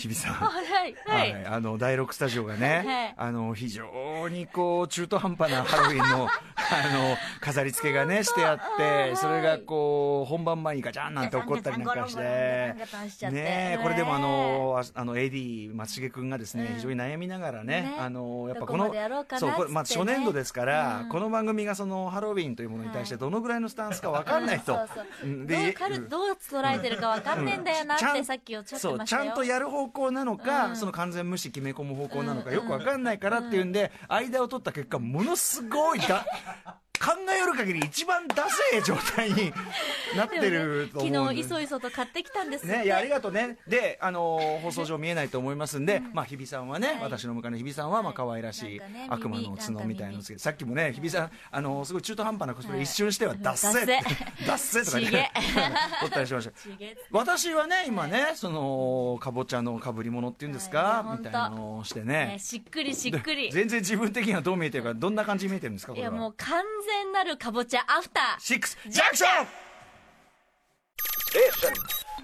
日比さん。はい、はい。はい、あの第6スタジオがね、あの非常にこう中途半端なハロウィンの あの飾り付けがねしてあってそれがこう本番前にガチャンなんて起こったりなんかしてねこれでもあのああの AD 松重君がですね、うん非常に悩みながらねねあのやっぱこのそうこれまあ初年度ですから、うんこの番組がそのハロウィンというものに対してどのぐらいのスタンスかわかんないと。そうそううんどう捉えてるかわかんねえんだよなってさっきおっしゃってましたよゃんとやる方向なのか、うん。その完全無視決め込む方向なのかうん。よくわかんないからっていうんで、間を取った結果ものすごいだ考えよる限り一番ダセえ状態になってると思うんで昨日いそいそと買ってきたんですね、いやありがとうね。で、あのー放送上見えないと思いますんで、まあ日比さんはね、はい。私の向かいの日比さんはまあ可愛らしい、なんかね悪魔の角みたいのつけてさっきもね日比さんあのーすごい中途半端なコスプレ、はい。一瞬してはダッセダッセ とかね撮ったりしました。私はね今ねそのかぼちゃのかぶり物っていうんですか、はい。みたいなのをしてね。ねしっくりしっくり。全然自分的にはどう見えてるかどんな感じに見えてるんですかこいれは。やもう完全なるかぼちゃアフター。シックスジャンクション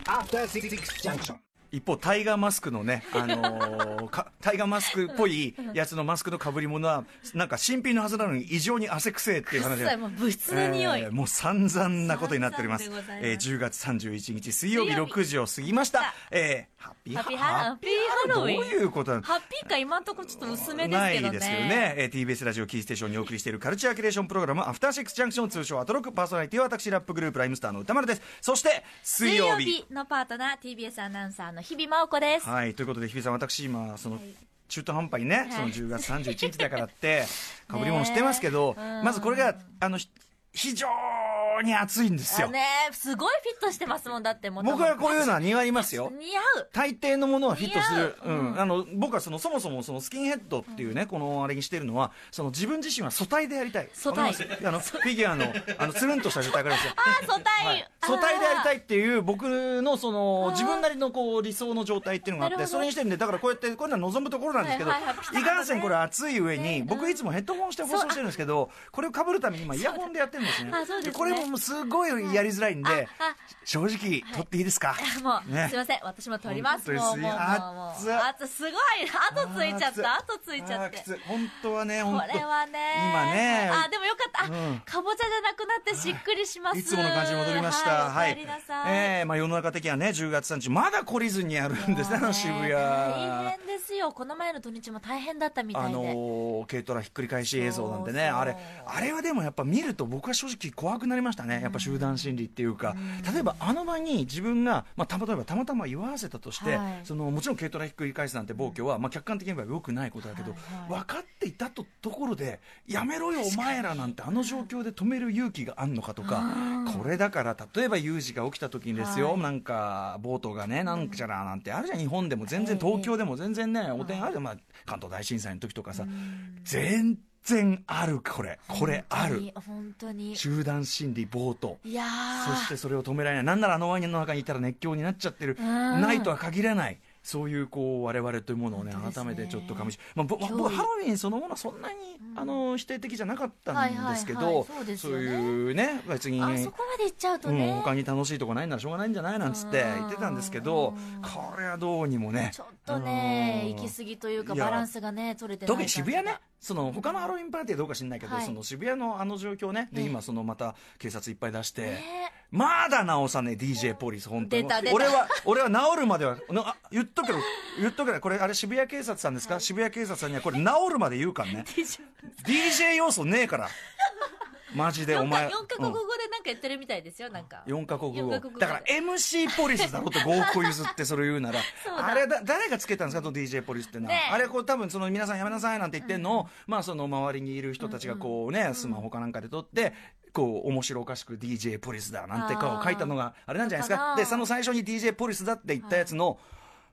After Six Junction. 一方タイガーマスクのね、あのーかタイガーマスクっぽいやつのマスクの被り物はなんか新品のはずなのに異常に汗くせえっていう話臭いもう物質の匂い、えーもう散々なことになっております。えー10月31日水曜日水曜日。6時を過ぎました、えーハッピーハッピーハピーハロウィン。どういうことなのハッピーか今んとこちょっと薄めですけどね。ないですけどね、えー TBS ラジオキーステーションにお送りしているカルチャーキュレーションプログラムアフターシックスジャンクション通称アトロックパーソナリティは私ラップグループライムスターの歌丸です。そして水水曜日。曜日のパートナー TBS アナウンサーの日々真央子です、はいということで日比さん私今その、はい。中途半端にね、い。その10月31日だからってかぶり物してますけど、うんまずこれがあのひ非常に暑いんですよ。あねすごいフィットしてますもんだっても僕はこういうのは似合いますよ。似合う。大抵のものはフィットする、う。うん。あの僕はそのそもそもそのスキンヘッドっていうね、このあれにしてるのはその自分自身は素体でやりたい。素体。あの フィギュアのあのつるんとした状態からですよ。あ素体、はい、素体でやりたいいっていう僕のその自分なりのこう理想の状態っていうのがあってそれにしてるんでだからこうやってこういうのは望むところなんですけど、はいかんせんこれ暑い上に、ね。僕いつもヘッドホンして放送してるんですけどこれをかぶるために今イヤホンでやってるんですね。あそうですね。これももうすごいやりづらいんであ正直取っていいですか、あ もう、ね。すいません。私も撮ります。もうもうもうもう。熱っ。熱すごい。後ついちゃった。後ついちゃって。本当はねこ本当。れはね。今ね。あでもよかった、かぼちゃじゃなくなってしっくりします。いつもの感じに戻りました。はい、えーまあ世の中的にはね、10月3日、まだ懲りずにやるんですね、渋谷。大変ですよ。この前の土日も大変だったみたいで、あのー軽トラひっくり返し映像なんでね。あれあれはでもやっぱ見ると僕は正直怖くなりましたね。やっぱ集団心理っていうか、例えばあの場に自分が、まあ、た例えばたまたま言わせたとして、はい。そのもちろん軽トラひっくり返すなんて暴挙は、まあ、客観的に言えばよくないことだけど、はいはい。分かっていたとところでやめろよお前らなんてあの状況で止める勇気があんのかとかこれだから例えば有事が起きた時にですよ、はい。なんかボートがねなんちゃらなんてあるじゃん日本でも。全然東京でも全然ねお天あるじゃん、まあ、関東大震災の時とかさ全然あるこれ。これある。本当に集団心理ボートいやー。そしてそれを止められない。なんならあのワインの中にいたら熱狂になっちゃってる。うん。ないとは限らない。そういうこう我々というものをねね。改めてちょっとかみし、まあ、僕ハロウィンそのものはそんなに、あの否定的じゃなかったんですけど、はいはいはいそうですよね。いうね別にあそこまで行っちゃうとうん、ね、他に楽しいとこないならしょうがないんじゃないなんつって言ってたんですけどうんこれはどうにもねちょっとねうん行き過ぎというかバランスがね取れてない特に渋谷ねその他のハロウィンパーティーはどうか知らないけど、はい。その渋谷のあの状況ね。でええ。今そのまた警察いっぱい出して、ねまだ直さねえ DJ ポリス本当に俺は俺は治るまではなあ言っとくけど言っとくけどこれあれ渋谷警察さんですか、渋谷警察さんにはこれ治るまで言うからね。DJ 要素ねえからマジでお4前か四カ国語でなんか言ってるみたいですよなんか。4カ国語。四カ国語だから MC ポリスだろと5個譲ってそれ言うなら。あれだ誰がつけたんですかと DJ ポリスってのは、ねえ。あれこう多分その皆さんやめなさいなんて言ってんのを、まあその周りにいる人たちがこうね、スマホかなんかで撮ってこう面白おかしく DJ ポリスだなんてこう書いたのがあれなんじゃないですか。かなでその最初に DJ ポリスだって言ったやつの、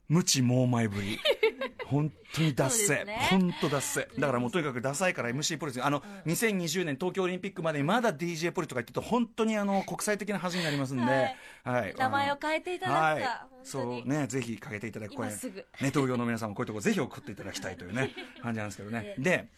無知猛前ぶり本当にダッセね。本当ダッセだからもうとにかくダサいから MC ポリスあの、2020年東京オリンピックまでにまだ DJ ポリスとか言ってると本当にあの国際的な恥になりますんで、はい。はい。名前を変えていただくか、はい。そうにねぜひかけていただく。今すぐ。ネ東京の皆さんもこういうとこぜひ送っていただきたいというね 感じなんですけどね。で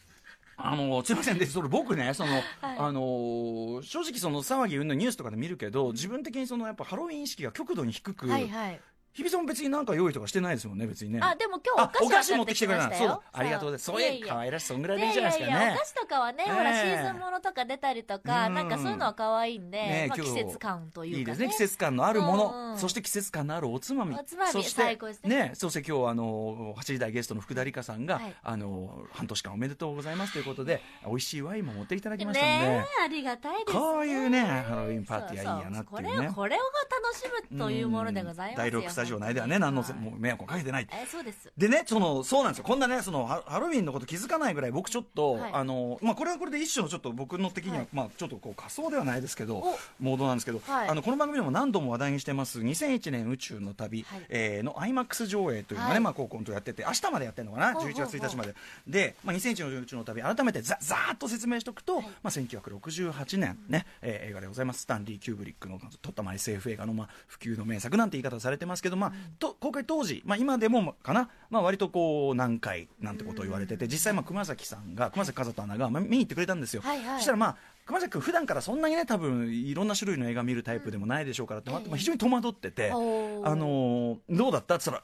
あのすいません。でそれ僕ねその、あの正直その騒ぎ云々ニュースとかで見るけど自分的にそのやっぱハロウィン意識が極度に低く、はいはい日比さんも別になんか用意とかしてないですもんね、別にね。あ、でも今日お菓子は買ってきましたよ。そうだ。ありがとうございます。そういう可愛らしい、そんぐらいでいいじゃないですかね。いやいやお菓子とかはね、ほら、シーズンものとか出たりとか、なんかそういうのは可愛いんで、まあ季節感というか。いいですね、季節感のあるもの、そして季節感のあるおつまみ。おつまみ、最高ですね。ね、そして今日あの、8時台ゲストの福田理香さんが、あの、半年間おめでとうございますということで、美味しいワインも持っていただきましたので。ありがたいですこういうね、ハロウィンパーティーはいいやなっていうね。これを、これを楽しむというものでございます第6スタジオ内ではね、何のもう迷惑をかけてない。えそうです。でね、その、そうなんですよ。こんなね、その、ハロウィンのこと気づかないぐらい、僕ちょっと、あの、まあ、これはこれで一種のちょっと僕の的には、まあ、ちょっとこう仮想ではないですけど、モードなんですけど、あの、この番組でも何度も話題にしてます、2001年宇宙の旅、えの IMAX 上映というのがね、まあ、こう、コントやってて、明日までやってるのかな、11月1日まで。で、まあ、2001年宇宙の旅、改めてざ、ざーっと説明しておくと、まあ、1968年ね、え映画でございます、スタンリー・キューブリックの撮ったま SF 映画の、まあ、普及の名作なんて言い方されてますけど、まあ、と公開当時、まあ、今でもかな、まあ、割とこう難解なんてことを言われてて実際、まあ、熊崎さんが熊崎和人アナが、まあ、見に行ってくれたんですよ、はいはい、そしたらまあ熊崎君普段からそんなにね多分いろんな種類の映画見るタイプでもないでしょうからって、まあ、非常に戸惑ってて、あのどうだったって言ったら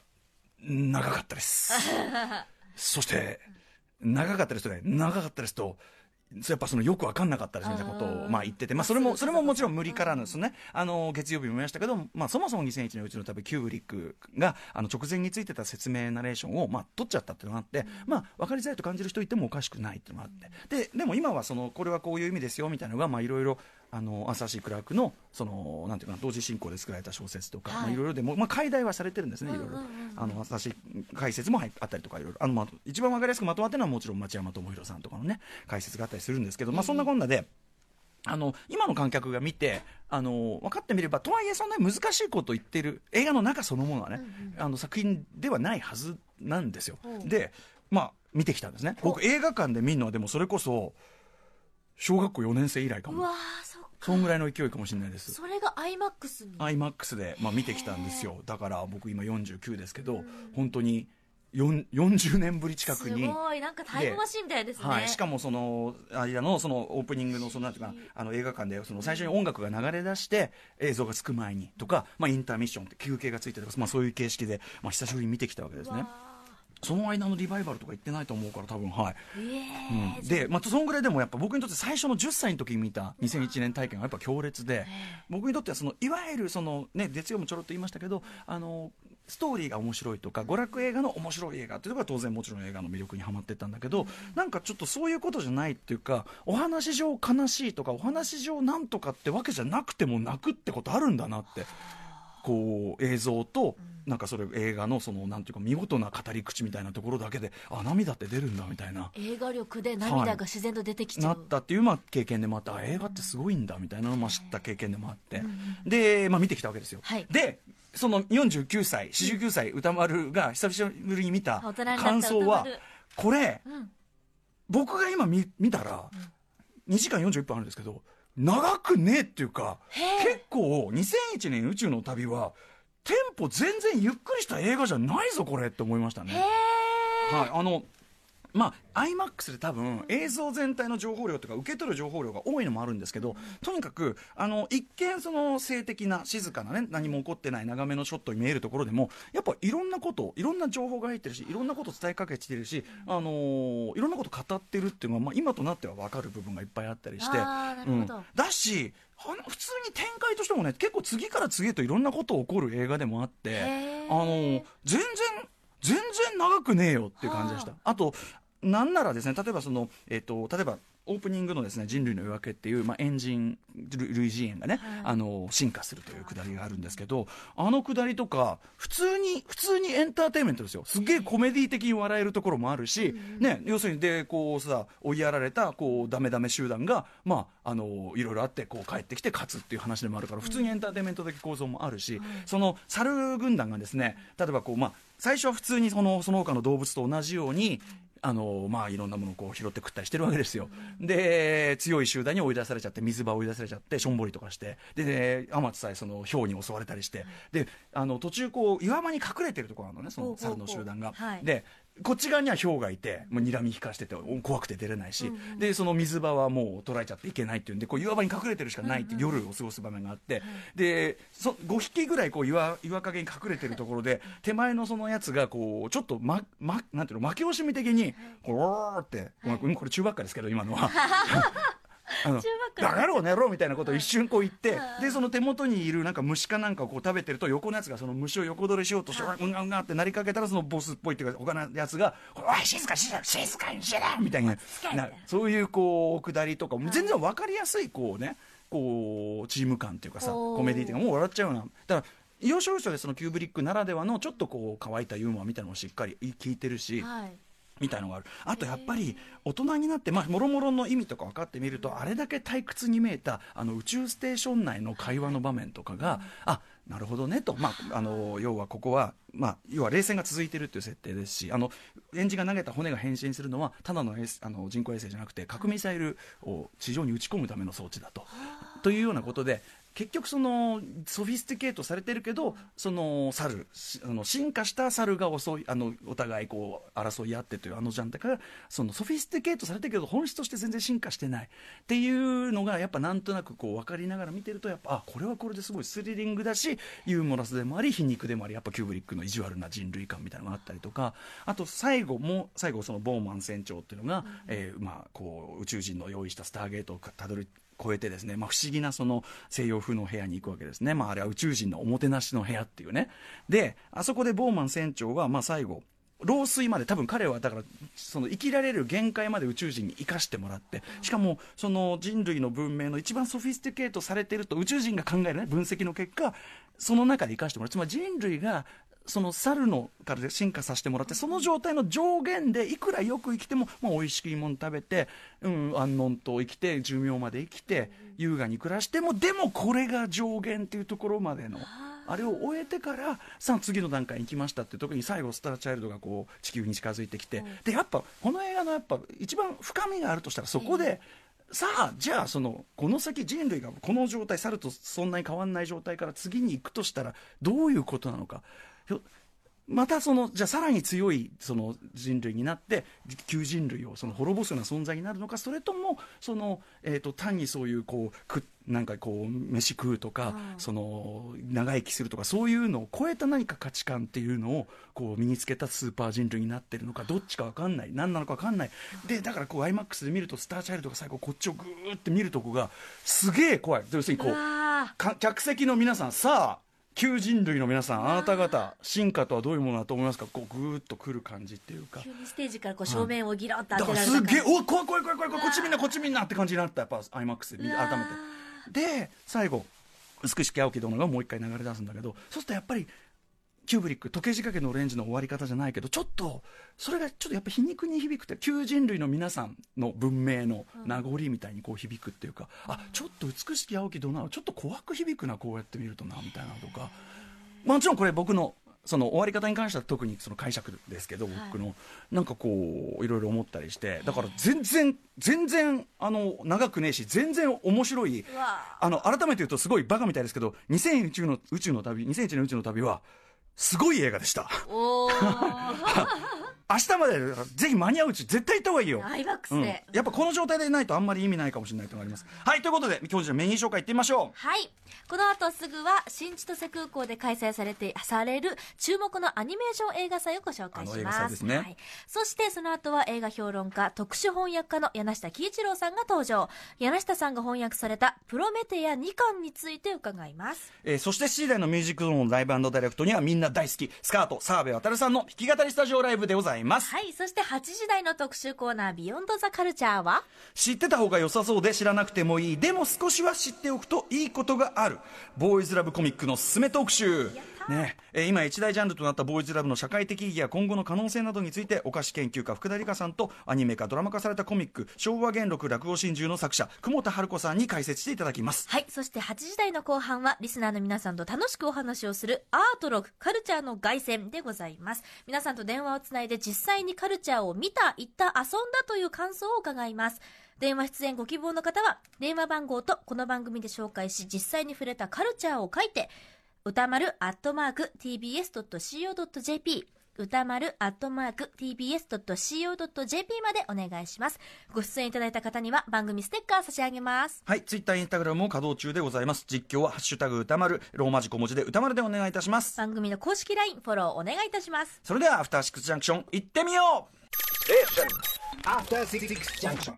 長かったです。そして長かったですとね長かったですとやっぱそのよく分かんなかったですみたいなことをまあ言ってて、まあ、それもそれももちろん無理からなんですね、あの月曜日も見ましたけど、まあ、そもそも2001年うちの旅キューブリックがあの直前についてた説明ナレーションをまあ取っちゃったっていうのがあって、まあ、分かりづらいと感じる人いてもおかしくないっていうのがあって。ででも今はそのこれはこういう意味ですよみたいなのがいろいろあのアサシー・クラークのそのなんていうか同時進行で作られた小説とか、はい。まあ、いろいろでも、まあ、解題はされてるんですね、いろいろ、あの解説もあったりとか、いろいろ、あのまあ、一番わかりやすくまとまってるのはもちろん町山智博さんとかのね、解説があったりするんですけど、まあ、そんなこんなで。あの今の観客が見てあの分かってみればとはいえそんなに難しいことを言ってる映画の中そのものはね、うんうん、あの作品ではないはずなんですよ。でまあ見てきたんですね。僕映画館で見るのはでもそれこそ小学校4年生以来かも。そんぐらいの勢いかもしれないです。それが iMAX に？iMAX で、まあ、見てきたんですよ。だから僕今49ですけど本当に40年ぶり近くにすごい。なんかタイムマシンみたいですね、はい、しかもその間のそのオープニングのそのなんていうかあの映画館でその最初に音楽が流れ出して映像がつく前にとか、まあ、インターミッションって休憩がついてとか、まあ、そういう形式で、まあ、久しぶりに見てきたわけですね。その間のリバイバルとか言ってないと思うから多分はい、えー、うん、で、まあ、そのぐらいでもやっぱ僕にとって最初の10歳の時に見た2001年体験がやっぱ強烈で、僕にとってはそのいわゆるそのね月曜もちょろっと言いましたけどあのストーリーが面白いとか娯楽映画の面白い映画っていうのが当然もちろん映画の魅力にはまってったんだけど、なんかちょっとそういうことじゃないっていうかお話上悲しいとかお話上なんとかってわけじゃなくても泣くってことあるんだなってこう映像となんかそれ映画のそのなんていうか見事な語り口みたいなところだけであ涙って出るんだみたいな。映画力で涙が自然と出てきちゃう、はい、なったっていうまあ経験でもあって映画ってすごいんだみたいなのを知った経験でもあって、で、まあ、見てきたわけですよ、はい、でその49歳49歳歌丸が久しぶりに見た感想はこれ、うん、僕が今見見たら2時間41分あるんですけど長くねえっていうか結構2001年宇宙の旅はテンポ全然ゆっくりした映画じゃないぞこれって思いましたね。はい、あのまあ、iMAX で多分映像全体の情報量とか受け取る情報量が多いのもあるんですけどとにかくあの一見その静的な静かなね何も起こってない長めのショットに見えるところでもやっぱいろんなこといろんな情報が入ってるしいろんなこと伝えかけてるし、あのー、いろんなこと語ってるっていうのは、まあ、今となっては分かる部分がいっぱいあったりして、うん、だし普通に展開としてもね結構次から次へといろんなこと起こる映画でもあってあのー、全然全然長くねえよっていう感じでした。あとなんならですね例えばその、えーと、例えばオープニングのですね人類の夜明けっていう、まあ、エンジン類似塩がね、はい、あの進化するというくだりがあるんですけどあのくだりとか普通に普通にエンターテインメントですよ。すげえコメディ的に笑えるところもあるし、ね、要するにでこうさ追いやられたこうダメダメ集団が、まあ、あのいろいろあってこう帰ってきて勝つっていう話でもあるから普通にエンターテインメント的構造もあるし、その猿軍団がですね例えばこう、まあ、最初は普通にそのその他の動物と同じようにあのまあ、いろんなものをこう拾って食ったりしてるわけですよ、で強い集団に追い出されちゃって水場追い出されちゃってしょんぼりとかして。でで天津さえその氷に襲われたりして。であの途中こう岩間に隠れてるところなのねその猿の集団が。でこっち側には氷がいて、もう睨み引かしてて、怖くて出れないし、うんうん、で、その水場はもう捉えちゃっていけないっていうんで、こう岩場に隠れてるしかないって夜を過ごす場面があって、で、そ5匹ぐらいこう岩岩陰に隠れてるところで、手前のそのやつが、こう、ちょっと、ま、ま、なんていうの、負け惜しみ的に、こう、ーって、はい、これ中ばっかですけど、今のは。あのだからを寝ろみたいなことを一瞬こう言って、でその手元にいるなんか虫かなんかをこう食べてると横のやつがその虫を横取りしようとしてうん。がうんがってなりかけたらそのボスっぽいっていうか他のやつが「おい静か静か静かにしろ!」みたいなそういうこう下りとか全然分かりやすいこうねこうチーム感っていうかさコメディっていうかもう笑っちゃうような。だから要所要所でそのキューブリックならではのちょっとこう乾いたユーモアみたいなのをしっかり聞いてるし、はいみたいのがある。あとやっぱり大人になってまあもろもろの意味とか分かってみるとあれだけ退屈に見えたあの宇宙ステーション内の会話の場面とかが、あなるほどねと、まあ、あの要はここは、まあ、要は冷戦が続いているという設定ですしあのエンジンが投げた骨が変身するのはただのあの人工衛星じゃなくて核ミサイルを地上に撃ち込むための装置だと。というようなことで結局そのソフィスティケートされてるけどその猿あの進化した猿が遅いあのお互いこう争い合ってというあのジャンルからそのソフィスティケートされてるけど本質として全然進化してない。っていうのがやっぱなんとなくこう分かりながら見てるとやっぱあこれはこれですごいスリリングだしユーモラスでもあり皮肉でもありやっぱキューブリックの意地悪な人類観みたいなのがあったりとかあと最後も最後そのボーマン船長っていうのが、うん、えー、まあこう宇宙人の用意したスターゲートをたどり超えてですね、まあ、不思議なその西洋風の部屋に行くわけですね。まあ、あれは宇宙人のおもてなしの部屋っていうね。で、あそこでボーマン船長は、まあ、最後、老衰まで多分彼はだからその生きられる限界まで宇宙人に生かしてもらってしかもその人類の文明の一番ソフィスティケートされてると宇宙人が考える、ね、分析の結果その中で生かしてもらうつまり人類がその猿のから進化させてもらってその状態の上限でいくらよく生きても、まあ、美味しいもの食べて、うん、安穏と生きて寿命まで生きて優雅に暮らしてもでもこれが上限っていうところまでの。あれを終えてからさあ次の段階に行きましたって時に最後スターチャイルドがこう地球に近づいてきて、でやっぱこの映画のやっぱ一番深みがあるとしたらそこで、さあじゃあそのこの先人類がこの状態猿とそんなに変わらない状態から次に行くとしたらどういうことなのかまたそのじゃあさらに強いその人類になって旧人類をその滅ぼすような存在になるのかそれともその、えーと、単にそういうこうくなんかこう飯食うとか、うん、その長生きするとかそういうのを超えた何か価値観っていうのをこう身につけたスーパー人類になってるのかどっちか分かんない。何なのか分かんない、うん、でだからこう IMAX で見るとスターチャイルドが最後こっちをぐーって見るとこがすげえ怖い。要するにこう客席の皆さんさあ旧人類の皆さんあなた方進化とはどういうものだと思いますか？こうぐーっとくる感じっていうか。急にステージからこう正面をギロッと当てられた、うん、すげえお怖い怖い怖い怖いこっちみんなこっちみんなって感じになったやっぱ IMAX で改めて。で最後美しき青き殿がもう一回流れ出すんだけどそうするとやっぱりキューブリック時計仕掛けのオレンジの終わり方じゃないけどちょっとそれがちょっとやっぱ皮肉に響くって旧人類の皆さんの文明の名残みたいにこう響くっていうか、うん、あちょっと美しき青き殿はちょっと怖く響くなこうやって見るとなみたいなとか。もちろんこれ僕のその終わり方に関しては特にその解釈ですけど、僕の、なんかこういろいろ思ったりしてだから全然全然あの長くねえし全然面白いあの改めて言うとすごいバカみたいですけど2001宇宙の宇宙の旅2001年宇宙の旅はすごい映画でした。明日までぜひ間に合ううち絶対行った方がいいよ。アイバックスで、うん、やっぱこの状態でないとあんまり意味ないかもしれないというのがあります。はい、ということで、今日じゃメイン紹介いってみましょう。はい。この後すぐは、新千歳空港で開催されて、される注目のアニメーション映画祭をご紹介します。すね、はい。そしてその後は映画評論家、特殊翻訳家の柳下喜一郎さんが登場。柳下さんが翻訳されたプロメテア2巻について伺います。えー、そして7時台のミュージックゾーンライブダイレクトにはみんな大好き、スカート、澤部渉さんの弾き語りスタジオライブでございます。はい。そして8時台の特集コーナービヨンドザカルチャーは？知ってた方が良さそうで知らなくてもいい。でも少しは知っておくといいことがある。ボーイズラブコミックのすすめ特集ね。え今一大ジャンルとなったボーイズラブの社会的意義や今後の可能性などについてお菓子研究家福田理香さんとアニメ化ドラマ化されたコミック昭和元禄落語真珠の作者久保田春子さんに解説していただきます。はいそして8時台の後半はリスナーの皆さんと楽しくお話をするアートログカルチャーの凱旋でございます。皆さんと電話をつないで実際にカルチャーを見た行った遊んだという感想を伺います。電話出演ご希望の方は電話番号とこの番組で紹介し実際に触れたカルチャーを書いて歌丸アットマーク tbs.co.jp 歌丸アットマーク tbs.co.jp までお願いします。ご出演いただいた方には番組ステッカー差し上げます。はい、ツイッター、インスタグラムも稼働中でございます。実況はハッシュタグ歌丸、ローマ字小文字で歌丸でお願いいたします。番組の公式 LINE、フォローお願いいたします。それでは、アフターシックスジャンクション、行ってみようえ After 66 junction.